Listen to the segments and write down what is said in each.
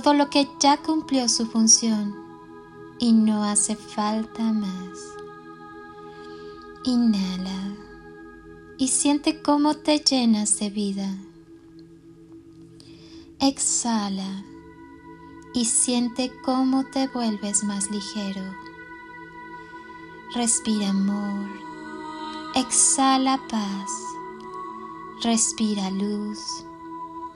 todo lo que ya cumplió su función y no hace falta más. Inhala y siente cómo te llenas de vida. Exhala y siente cómo te vuelves más ligero. Respira amor. Exhala paz. Respira luz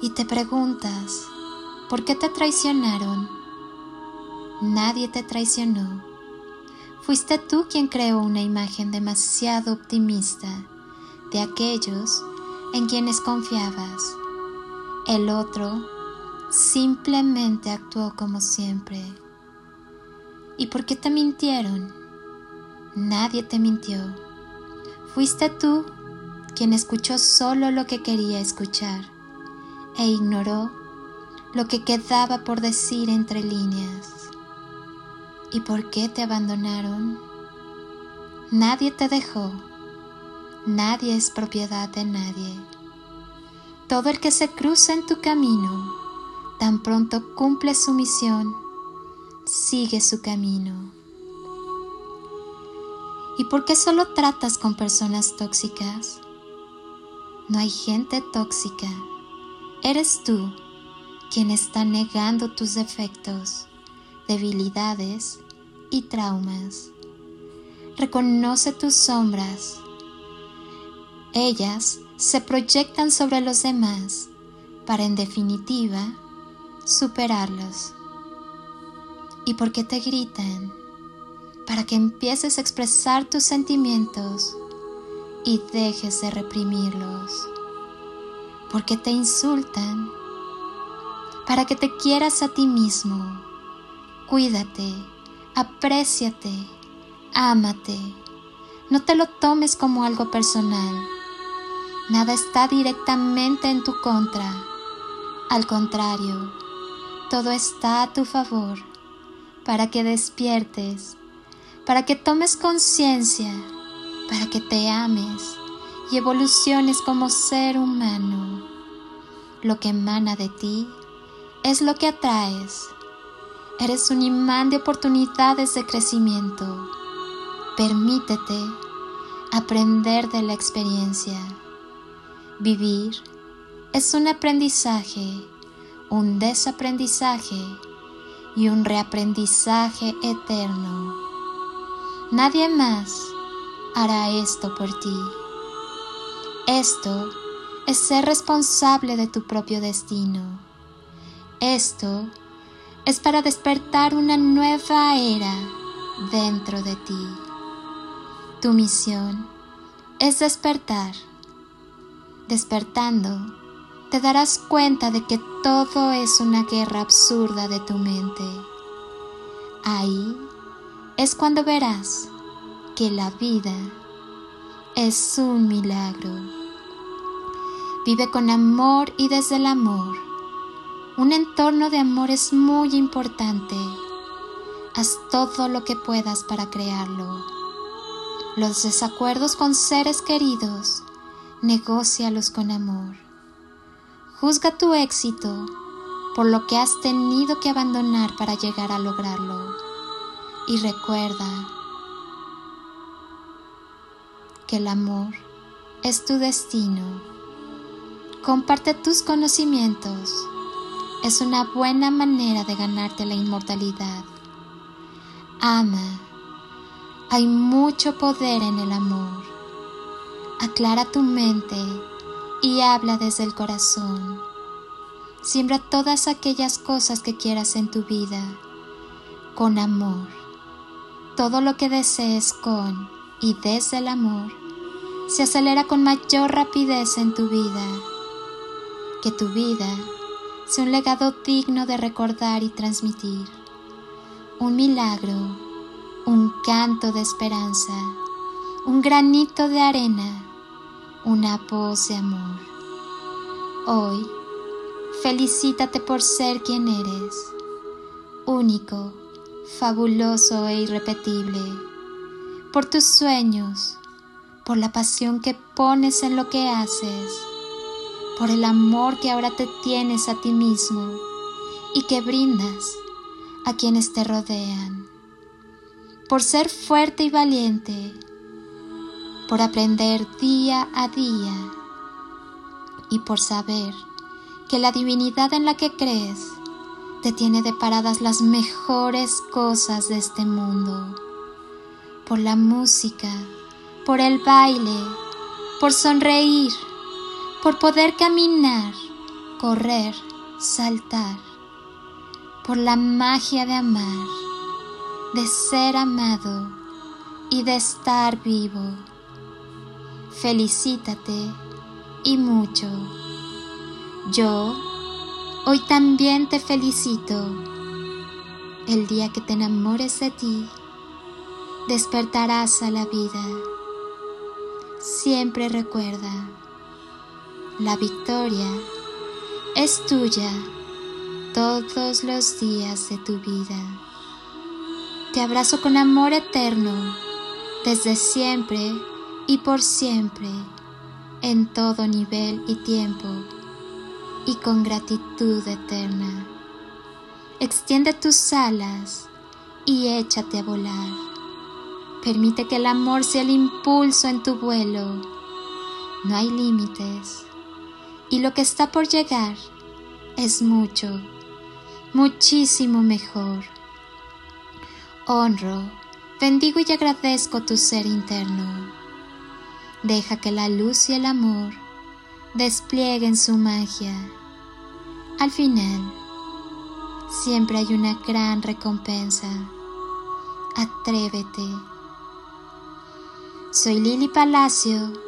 y te preguntas, ¿por qué te traicionaron? Nadie te traicionó. Fuiste tú quien creó una imagen demasiado optimista de aquellos en quienes confiabas. El otro simplemente actuó como siempre. ¿Y por qué te mintieron? Nadie te mintió. Fuiste tú quien escuchó solo lo que quería escuchar e ignoró lo que quedaba por decir entre líneas. ¿Y por qué te abandonaron? Nadie te dejó, nadie es propiedad de nadie. Todo el que se cruza en tu camino, tan pronto cumple su misión, sigue su camino. ¿Y por qué solo tratas con personas tóxicas? No hay gente tóxica Eres tú quien está negando tus defectos, debilidades y traumas. Reconoce tus sombras. Ellas se proyectan sobre los demás para en definitiva superarlos. ¿Y por qué te gritan? Para que empieces a expresar tus sentimientos y dejes de reprimirlos porque te insultan, para que te quieras a ti mismo. Cuídate, apréciate, ámate. No te lo tomes como algo personal. Nada está directamente en tu contra. Al contrario, todo está a tu favor para que despiertes, para que tomes conciencia, para que te ames y evoluciones como ser humano. Lo que emana de ti es lo que atraes. Eres un imán de oportunidades de crecimiento. Permítete aprender de la experiencia. Vivir es un aprendizaje, un desaprendizaje y un reaprendizaje eterno. Nadie más hará esto por ti. Esto es ser responsable de tu propio destino. Esto es para despertar una nueva era dentro de ti. Tu misión es despertar. Despertando, te darás cuenta de que todo es una guerra absurda de tu mente. Ahí es cuando verás que la vida es un milagro. Vive con amor y desde el amor. Un entorno de amor es muy importante. Haz todo lo que puedas para crearlo. Los desacuerdos con seres queridos, negócialos con amor. Juzga tu éxito por lo que has tenido que abandonar para llegar a lograrlo. Y recuerda que el amor es tu destino Comparte tus conocimientos es una buena manera de ganarte la inmortalidad. Ama. Hay mucho poder en el amor. Aclara tu mente y habla desde el corazón. Siembra todas aquellas cosas que quieras en tu vida con amor. Todo lo que desees con y desde el amor se acelera con mayor rapidez en tu vida. Que tu vida sea un legado digno de recordar y transmitir. Un milagro, un canto de esperanza, un granito de arena, una voz de amor. Hoy, felicítate por ser quien eres, único, fabuloso e irrepetible, por tus sueños, por la pasión que pones en lo que haces, por el amor que ahora te tienes a ti mismo y que brindas a quienes te rodean, por ser fuerte y valiente, por aprender día a día y por saber que la divinidad en la que crees te tiene deparadas las mejores cosas de este mundo, por la música, por el baile, por sonreír, por poder caminar, correr, saltar, por la magia de amar, de ser amado y de estar vivo. Felicítate y mucho. Yo hoy también te felicito. El día que te enamores de ti, despertarás a la vida siempre recuerda, la victoria es tuya todos los días de tu vida. Te abrazo con amor eterno, desde siempre y por siempre, en todo nivel y tiempo, y con gratitud eterna. Extiende tus alas y échate a volar Permite que el amor sea el impulso en tu vuelo. No hay límites. Y lo que está por llegar es mucho, muchísimo mejor. Honro, bendigo y agradezco tu ser interno. Deja que la luz y el amor desplieguen su magia. Al final, siempre hay una gran recompensa. Atrévete. Soy Lili Palacio